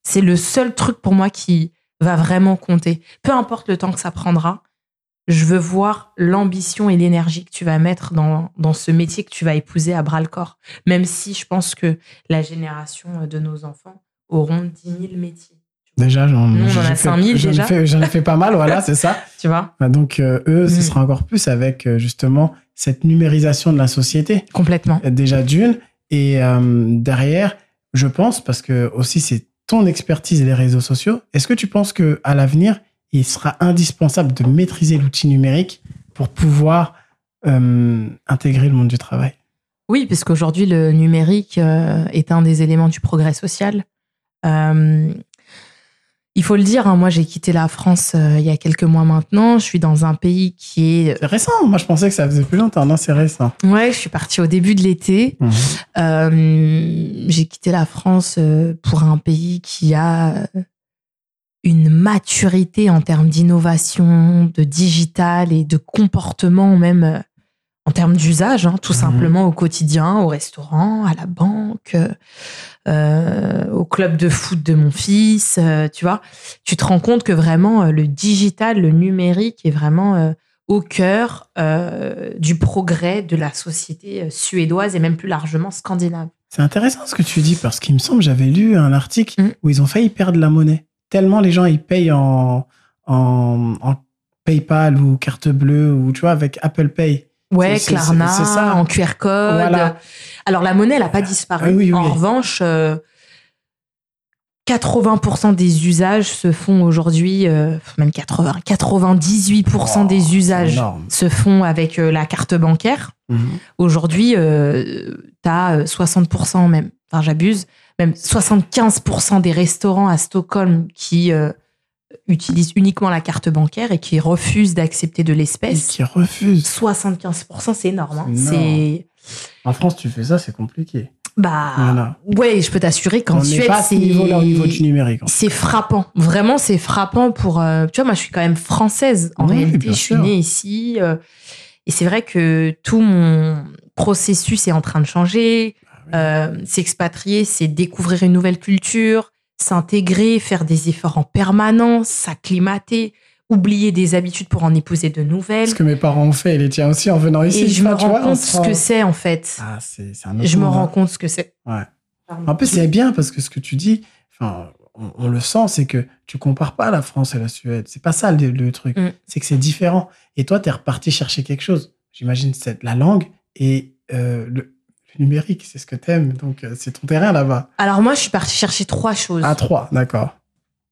C'est le seul truc pour moi qui va vraiment compter. Peu importe le temps que ça prendra, je veux voir l'ambition et l'énergie que tu vas mettre dans, dans ce métier que tu vas épouser à bras le corps. Même si je pense que la génération de nos enfants auront 10 000 métiers. déjà j'en Nous, on j'ai en a fait- 5000 j'en ai déjà. fait- j'en ai fait pas mal voilà c'est ça Tu vois? Bah, donc euh, eux ce Mm. sera encore plus avec euh, justement cette numérisation de la société Complètement. déjà d'une et euh, derrière je pense parce que aussi c'est ton expertise les réseaux sociaux est-ce que tu penses que à l'avenir il sera indispensable de maîtriser l'outil numérique pour pouvoir euh, intégrer le monde du travail? Oui, parce qu'aujourd'hui, le numérique euh, est un des éléments du progrès social. Euh, il faut le dire, hein, moi j'ai quitté la France euh, il y a quelques mois maintenant. Je suis dans un pays qui est... c'est récent moi je pensais que ça faisait plus longtemps non c'est récent Ouais, je suis partie au début de l'été. Mhm. Euh, j'ai quitté la France euh, pour un pays qui a euh, une maturité en termes d'innovation, de digital et de comportement même euh, en termes d'usage, hein, tout Mhm. simplement au quotidien, au restaurant, à la banque, euh, au club de foot de mon fils, euh, tu vois. Tu te rends compte que vraiment euh, le digital, le numérique est vraiment au cœur du progrès de la société suédoise et même plus largement scandinave. C'est intéressant ce que tu dis parce qu'il me semble j'avais lu un article Mm. où ils ont failli perdre la monnaie tellement les gens ils payent en, en, en PayPal ou carte bleue ou tu vois avec Apple Pay. Ouais, Klarna, ça. en QR code. Voilà. Alors la monnaie, elle n'a pas disparu. Ah oui, oui. En revanche, euh, 80% des usages se font aujourd'hui, euh, même 80, 98% Oh, des usages se font avec euh, la carte bancaire. Mhm. Aujourd'hui, euh, tu as 60% même, enfin j'abuse, même 75% des restaurants à Stockholm qui euh, utilisent uniquement la carte bancaire et qui refusent d'accepter de l'espèce. qui refuse. 75%, c'est énorme. hein. C'est. En France, tu fais ça, c'est compliqué. Bah. Voilà. Ouais, je peux t'assurer qu'en Suède, c'est. au niveau du numérique. C'est frappant. Vraiment, c'est frappant pour. euh, tu vois, moi, je suis quand même française. En Oui, réalité, je suis née ici. euh, et c'est vrai que tout mon processus est en train de changer. Euh, s'expatrier, c'est découvrir une nouvelle culture, s'intégrer, faire des efforts en permanence, s'acclimater, oublier des habitudes pour en épouser de nouvelles. Ce que mes parents ont fait, et les tiens aussi en venant ici. Et je me rends vois, compte ce que c'est en fait. Ah, c'est c'est un autre je me rends compte ce que c'est. Ouais. En plus, c'est bien parce que ce que tu dis, enfin, on, on le sent, c'est que tu compares pas la France et la Suède. C'est pas ça le, le truc. Mm. C'est que c'est différent. Et toi, tu es reparti chercher quelque chose. J'imagine c'est la langue et euh, le numérique, c'est ce que t'aimes. Donc, euh, c'est ton terrain là-bas. Alors moi, je suis partie chercher trois choses. À trois, d'accord.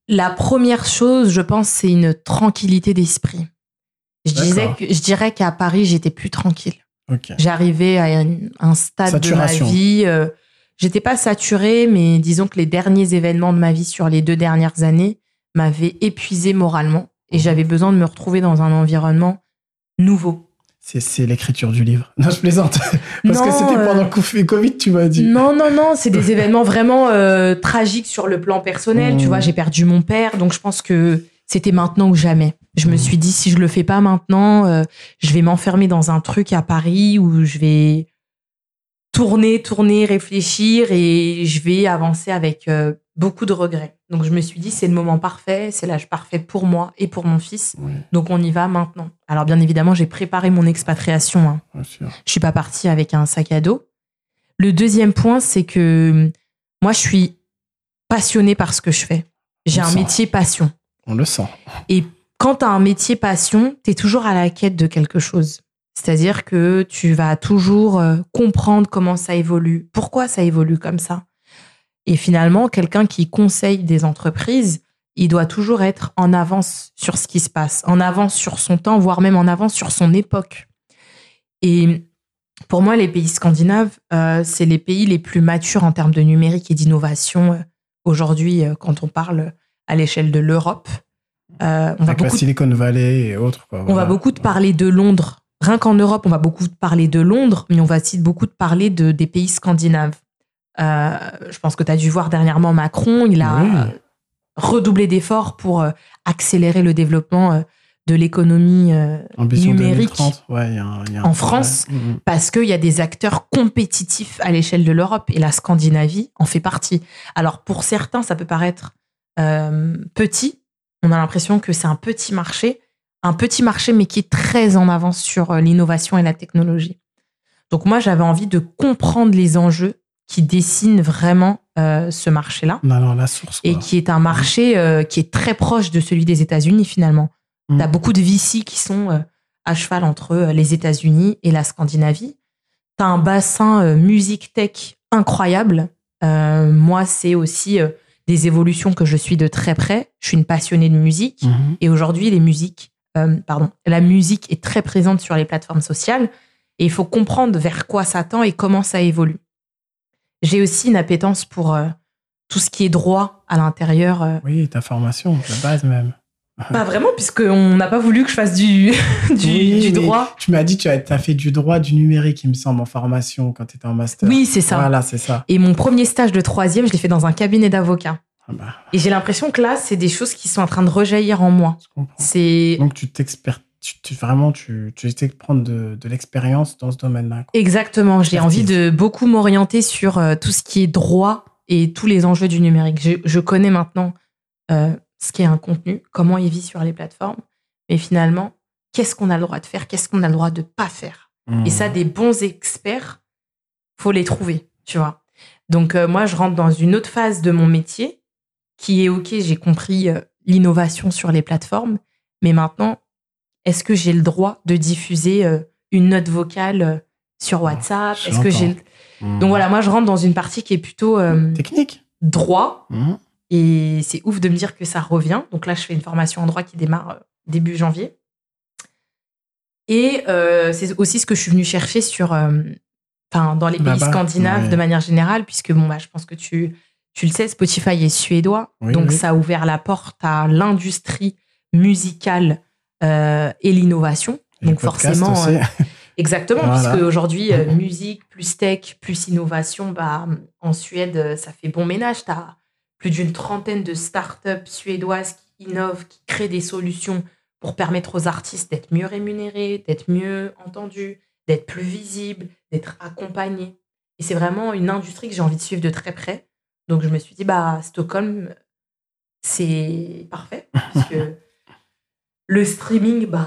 La première chose, je pense, c'est une tranquillité d'esprit. Je, disais que, je dirais qu'à Paris, j'étais plus tranquille. J'arrivais à un, un stade Saturation. de ma vie. euh, j'étais pas saturée, mais disons que les derniers événements de ma vie sur les deux dernières années m'avaient épuisée moralement. Et j'avais besoin de me retrouver dans un environnement nouveau. C'est- l'écriture du livre. Non, je plaisante. Parce que c'était euh, pendant le Covid- Covid, tu m'as dit. Non, non, non, c'est des événements vraiment euh, tragiques sur le plan personnel. Tu Mmh. vois, j'ai perdu mon père, donc je pense que c'était maintenant ou jamais. Je me Mmh. suis dit, si je le fais pas maintenant, euh, je vais m'enfermer dans un truc à Paris où je vais tourner, tourner, réfléchir et je vais avancer avec euh, beaucoup de regrets. Donc je me suis dit, c'est le moment parfait, c'est l'âge parfait pour moi et pour mon fils. Oui, Donc on y va maintenant. Alors bien évidemment, j'ai préparé mon expatriation. hein. bien sûr. Je suis pas partie avec un sac à dos. Le deuxième point, c'est que moi, je suis passionnée par ce que je fais. J'ai On un sent. métier passion. On le sent. Et quand tu as un métier passion, tu es toujours à la quête de quelque chose. C'est-à-dire que tu vas toujours euh, comprendre comment ça évolue, pourquoi ça évolue comme ça? Et finalement, quelqu'un qui conseille des entreprises, il doit toujours être en avance sur ce qui se passe, en avance sur son temps, voire même en avance sur son époque. Et pour moi, les pays scandinaves, euh, c'est les pays les plus matures en termes de numérique et d'innovation euh, aujourd'hui euh, quand on parle à l'échelle de l'Europe. Euh, on va Avec la beaucoup Silicon Valley et autres. Quoi, on va beaucoup parler de Londres. Rien qu'en Europe, on va beaucoup parler de Londres, mais on va aussi beaucoup parler de, des pays scandinaves. Euh, je pense que tu as dû voir dernièrement Macron, il a Oui. euh, redoublé d'efforts pour euh, accélérer le développement de l'économie numérique 2030. Ouais, il y a un- il y a un en. France. Parce qu'il y a des acteurs compétitifs à l'échelle de l'Europe et la Scandinavie en fait partie. Alors pour certains, ça peut paraître euh, petit. On a l'impression que c'est un petit marché, un petit marché mais qui est très en avance sur l'innovation et la technologie. Donc moi, j'avais envie de comprendre les enjeux qui dessinent vraiment euh, ce marché-là la source. et qui est un marché euh, qui est très proche de celui des États-Unis finalement. Mm. Tu as beaucoup de VC qui sont euh, à cheval entre les États-Unis et la Scandinavie. Tu as un bassin musique tech incroyable. Moi, c'est aussi des évolutions que je suis de très près. Je suis une passionnée de musique Mhm. et aujourd'hui, les musiques, pardon, la musique est très présente sur les plateformes sociales et il faut comprendre vers quoi ça tend et comment ça évolue. J'ai aussi une appétence pour euh, tout ce qui est droit à l'intérieur. euh, Oui, ta formation, la base même. Pas vraiment, puisqu'on n'a pas voulu que je fasse du, du, Oui, du mais droit. Tu m'as dit tu as, fait du droit du numérique, il me semble, en formation quand tu étais en master. Oui, c'est ça. Voilà, c'est ça. Et mon premier stage de troisième, je l'ai fait dans un cabinet d'avocats. Ah bah, Et j'ai l'impression que là, c'est des choses qui sont en train de rejaillir en moi. je comprends. C'est Donc tu t'expères, tu, tu- vraiment, tu, tu essaies de prendre de, de l'expérience dans ce domaine-là. exactement. J'ai envie de beaucoup m'orienter sur euh, tout ce qui est droit et tous les enjeux du numérique. Je, je connais maintenant euh, ce qu'est un contenu, comment il vit sur les plateformes, mais finalement, qu'est-ce qu'on a le droit de faire, qu'est-ce qu'on a le droit de pas faire? Et ça, des bons experts, faut les trouver, tu vois. Donc euh, moi, je rentre dans une autre phase de mon métier qui est ok. J'ai compris euh, l'innovation sur les plateformes, mais maintenant, est-ce que j'ai le droit de diffuser euh, une note vocale euh, sur WhatsApp? je Est-ce que j'ai l'entends. Mhm. donc voilà, moi je rentre dans une partie qui est plutôt euh, Technique. droit Mhm. et c'est ouf de me dire que ça revient. Donc là, je fais une formation en droit qui démarre début janvier. Et euh, c'est aussi ce que je suis venue chercher sur, euh, dans les pays Là-bas, scandinaves ouais. de manière générale, puisque bon, bah, je pense que tu, tu le sais, Spotify est suédois, Oui, donc oui. ça a ouvert la porte à l'industrie musicale euh, et l'innovation. Donc forcément, euh, Exactement, Voilà. puisque aujourd'hui, euh, musique, plus tech, plus innovation, bah, en Suède, ça fait bon ménage. Tu as plus d'une trentaine de startups suédoises qui innovent, qui créent des solutions pour permettre aux artistes d'être mieux rémunérés, d'être mieux entendus, d'être plus visibles, d'être accompagnés. Et c'est vraiment une industrie que j'ai envie de suivre de très près. Donc je me suis dit, bah, Stockholm, c'est parfait, le streaming, bah,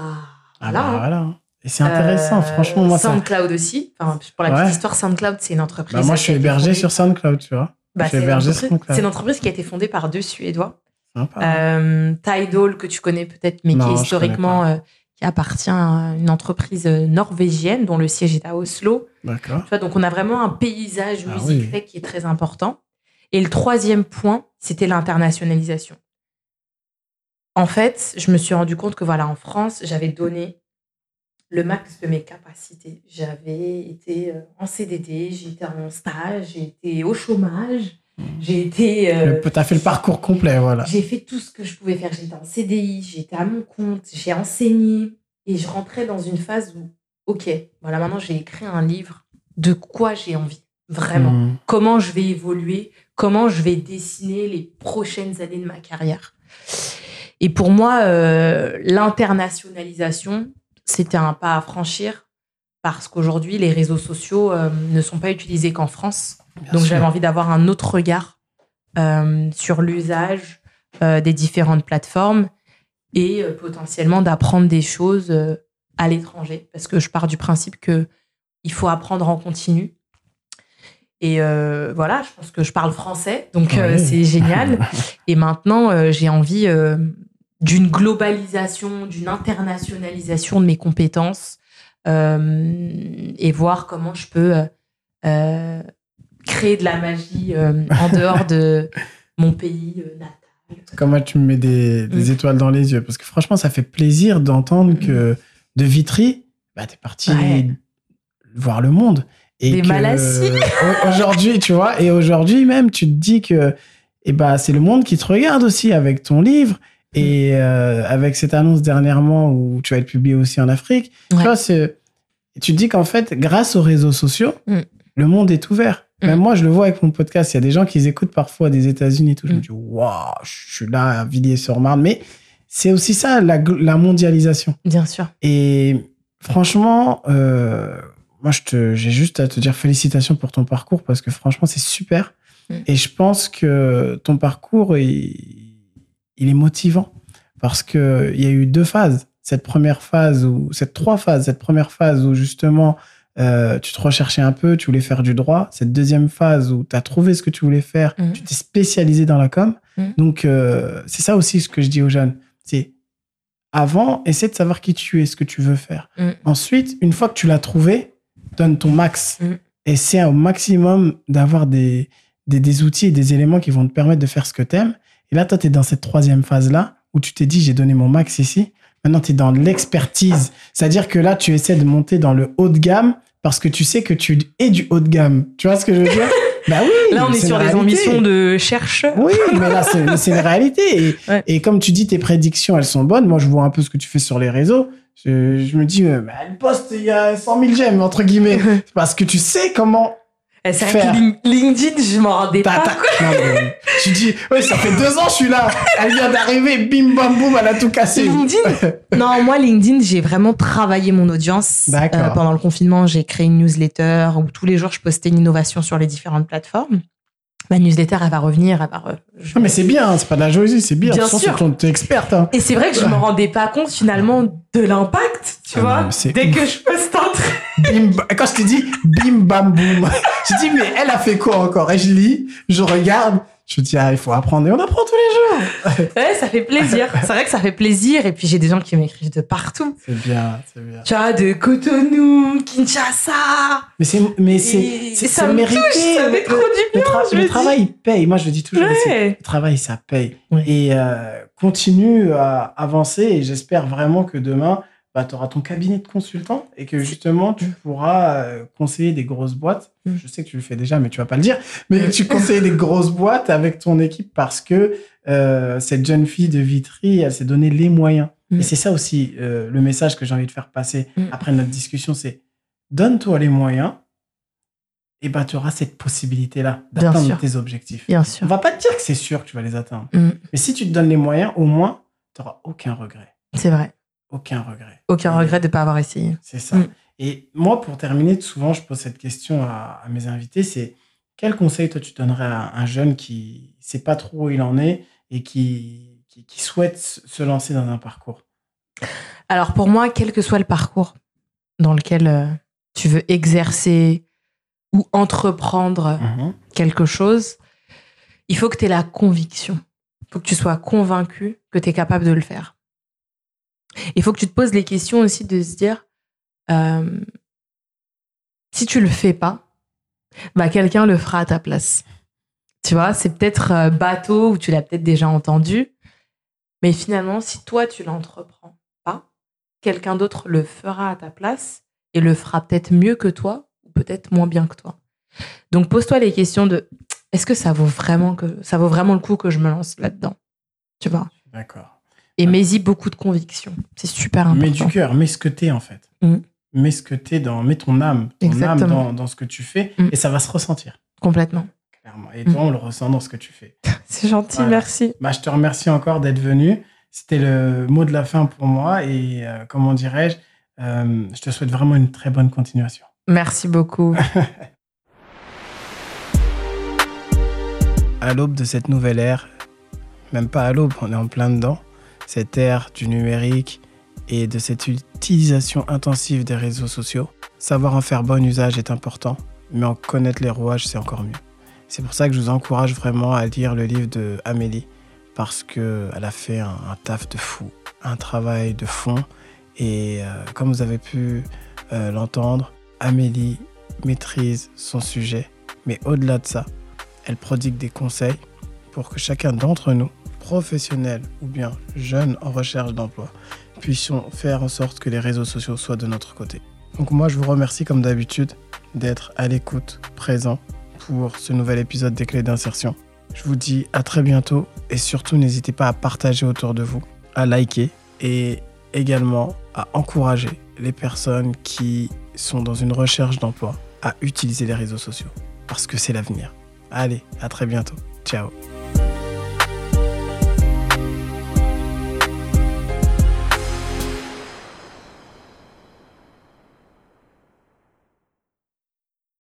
Ah voilà, bah, hein. voilà. Et c'est intéressant, Euh, franchement, moi, ça. SoundCloud aussi. Enfin, pour la Ouais. petite histoire, SoundCloud, c'est une entreprise. Bah, moi, je suis hébergé fondée- sur SoundCloud, tu vois. Bah, c'est une entreprise-. C'est une entreprise qui a été fondée par deux Suédois. Euh, Tidal, que tu connais peut-être, mais Non, qui est historiquement, euh, qui appartient à une entreprise euh, norvégienne dont le siège est à Oslo. D'accord. Tu vois, donc on a vraiment un paysage Ah musique oui. qui est très important. Et le troisième point, c'était l'internationalisation. En fait, je me suis rendu compte que voilà, en France, j'avais donné le max de mes capacités. J'avais été euh, en CDD, j'ai été en stage, j'ai été au chômage, j'ai été euh, Tu as fait le parcours complet, voilà. j'ai fait tout ce que je pouvais faire. J'étais en CDI, j'étais à mon compte, j'ai enseigné et je rentrais dans une phase où, ok, voilà, maintenant j'ai écrit un livre. De quoi j'ai envie Vraiment? Mhm. Comment je vais évoluer? Comment je vais dessiner les prochaines années de ma carrière? Et pour moi, euh, l'internationalisation, c'était un pas à franchir parce qu'aujourd'hui, les réseaux sociaux euh, ne sont pas utilisés qu'en France. Bien Donc j'avais envie d'avoir un autre regard euh, sur l'usage des différentes plateformes et potentiellement d'apprendre des choses à l'étranger. Parce que je pars du principe que il faut apprendre en continu. Et euh, voilà, je pense que je parle français, donc euh, c'est génial. Et maintenant, euh, j'ai envie d'une globalisation, d'une internationalisation de mes compétences euh, et voir comment je peux euh, euh, créer de la magie en dehors de mon pays natal. Comment tu me mets des, des Mm. étoiles dans les yeux? Parce que franchement, ça fait plaisir d'entendre que de Vitry, bah, t'es parti Ouais. voir le monde. Et Des que, Aujourd'hui, tu vois, et aujourd'hui même, tu te dis que eh bah, c'est le monde qui te regarde aussi avec ton livre et euh, avec cette annonce dernièrement où tu vas être publié aussi en Afrique. Tu vois, c'est- tu te dis qu'en fait, grâce aux réseaux sociaux, Mm. le monde est ouvert. Mm. Même moi, je le vois avec mon podcast. Il y a des gens qui écoutent parfois des États-Unis et tout. Je me Mm. dis, waouh, je suis là à Villiers-sur-Marne. Mais c'est aussi ça, la, mondialisation. Bien sûr. Et franchement, euh, moi, j'ai juste à te dire félicitations pour ton parcours parce que franchement, c'est super. Mm. Et je pense que ton parcours, il, il est motivant parce que il y a eu deux phases. Cette première phase ou cette trois phases. Cette première phase où justement euh, tu te recherchais un peu, tu voulais faire du droit. Cette deuxième phase où tu as trouvé ce que tu voulais faire, Mm. tu t'es spécialisé dans la com. Mm. Donc euh, c'est ça aussi ce que je dis aux jeunes. C'est avant, essaie de savoir qui tu es, ce que tu veux faire. Mm. Ensuite, une fois que tu l'as trouvé, donne ton max. Essaie au maximum d'avoir des, des, des outils et des éléments qui vont te permettre de faire ce que tu aimes. Et là, toi, tu es dans cette troisième phase-là où tu t'es dit, j'ai donné mon max ici. Maintenant, tu es dans l'expertise. C'est-à-dire que là, tu essaies de monter dans le haut de gamme parce que tu sais que tu es du haut de gamme. Tu vois ce que je veux dire? Bah oui. Là, on est sur des ambitions de chercheur. Oui, mais là, c'est une réalité. Et, Ouais. et comme tu dis, tes prédictions, elles sont bonnes. Moi, je vois un peu ce que tu fais sur les réseaux. Je, je me dis, euh, bah, elle poste, il y a 100 000 j'aime, entre guillemets. Parce que tu sais comment. Eh, C'est vrai que Lin- LinkedIn, je m'en rendais t'as- pas. t'as- Non, mais tu dis, ouais, ça fait deux ans, je suis là. Elle vient d'arriver, bim, bam, boum, elle a tout cassé. LinkedIn? Non, moi, LinkedIn, j'ai vraiment travaillé mon audience. Euh, pendant le confinement, j'ai créé une newsletter où tous les jours, je postais une innovation sur les différentes plateformes. Ma newsletter, elle va revenir. Elle va re- je- Non, mais c'est bien, c'est pas de la jalousie, c'est bien. Bien De toute façon, sûr. T'es experte. Hein. Et c'est vrai que je me rendais pas compte finalement de l'impact, tu Ah vois. Dès ouf. que je poste un truc. Bim, quand je t'ai dit bim bam boum, je dis mais elle a fait quoi encore? Et je lis, je regarde, Je dis, ah, il faut apprendre. Et on apprend tous les jours. ouais, ça fait plaisir. C'est vrai que ça fait plaisir. Et puis, j'ai des gens qui m'écrivent de partout. C'est bien, c'est bien. Tu vois, de Cotonou, Kinshasa. Mais c'est, mais c'est, c'est, ça me mérité. touche, ça fait trop du bien. Le, je le me travail, il paye. Moi, je le dis toujours. Ouais. Le travail, ça paye. Ouais. Et euh, continue à avancer. Et j'espère vraiment que demain, bah, tu auras ton cabinet de consultant et que justement, tu pourras euh, conseiller des grosses boîtes. Mm. Je sais que tu le fais déjà, mais tu vas pas le dire. Mais tu conseilles des grosses boîtes avec ton équipe parce que euh, cette jeune fille de Vitry, elle s'est donné les moyens. Mm. Et c'est ça aussi euh, le message que j'ai envie de faire passer Mm. après notre discussion, c'est donne-toi les moyens et bah, tu auras cette possibilité-là d'atteindre tes objectifs. Bien On sûr. va pas te dire que c'est sûr que tu vas les atteindre. Mm. Mais si tu te donnes les moyens, au moins, tu n'auras aucun regret. C'est vrai. Aucun regret. Aucun Et regret de ne pas avoir essayé. C'est ça. Mm. Et moi, pour terminer, souvent, je pose cette question à, à mes invités, c'est quel conseil, toi, tu donnerais à un jeune qui sait pas trop où il en est et qui, qui, qui souhaite se lancer dans un parcours? Alors pour moi, quel que soit le parcours dans lequel euh, tu veux exercer ou entreprendre Mhm. quelque chose, il faut que tu aies la conviction. Il faut que tu sois convaincu que tu es capable de le faire. Il faut que tu te poses les questions aussi de se dire, euh, si tu le fais pas, bah quelqu'un le fera à ta place. Tu vois, c'est peut-être euh, bateau ou tu l'as peut-être déjà entendu, mais finalement, si toi tu l'entreprends pas, quelqu'un d'autre le fera à ta place et le fera peut-être mieux que toi ou peut-être moins bien que toi. Donc pose-toi les questions de est-ce que ça vaut vraiment que ça vaut vraiment le coup que je me lance là-dedans? Tu vois? D'accord. Et mets-y beaucoup de conviction. C'est super important. Mets du cœur, mets ce que t'es en fait. Mm. Mets ce que t'es dans, mets ton âme, ton âme dans, dans ce que tu fais Mm. et ça va se ressentir. Complètement. Clairement. Et Mm. toi, on le ressent dans ce que tu fais. C'est gentil, Voilà. merci. Bah, je te remercie encore d'être venu. C'était le mot de la fin pour moi et euh, comment dirais-je, euh, je te souhaite vraiment une très bonne continuation. Merci beaucoup. À l'aube de cette nouvelle ère, même pas à l'aube, on est en plein dedans, cette ère du numérique et de cette utilisation intensive des réseaux sociaux, savoir en faire bon usage est important, mais en connaître les rouages, c'est encore mieux. C'est pour ça que je vous encourage vraiment à lire le livre de Amélie, parce qu'elle a fait un, taf de fou, un travail de fond, et euh, comme vous avez pu euh, l'entendre, Amélie maîtrise son sujet, mais au-delà de ça, elle prodigue des conseils pour que chacun d'entre nous, professionnels ou bien jeunes en recherche d'emploi, puissions faire en sorte que les réseaux sociaux soient de notre côté. Donc moi, je vous remercie comme d'habitude d'être à l'écoute, présent pour ce nouvel épisode des clés d'insertion. Je vous dis à très bientôt et surtout n'hésitez pas à partager autour de vous, à liker et également à encourager les personnes qui sont dans une recherche d'emploi à utiliser les réseaux sociaux parce que c'est l'avenir. Allez, à très bientôt. Ciao.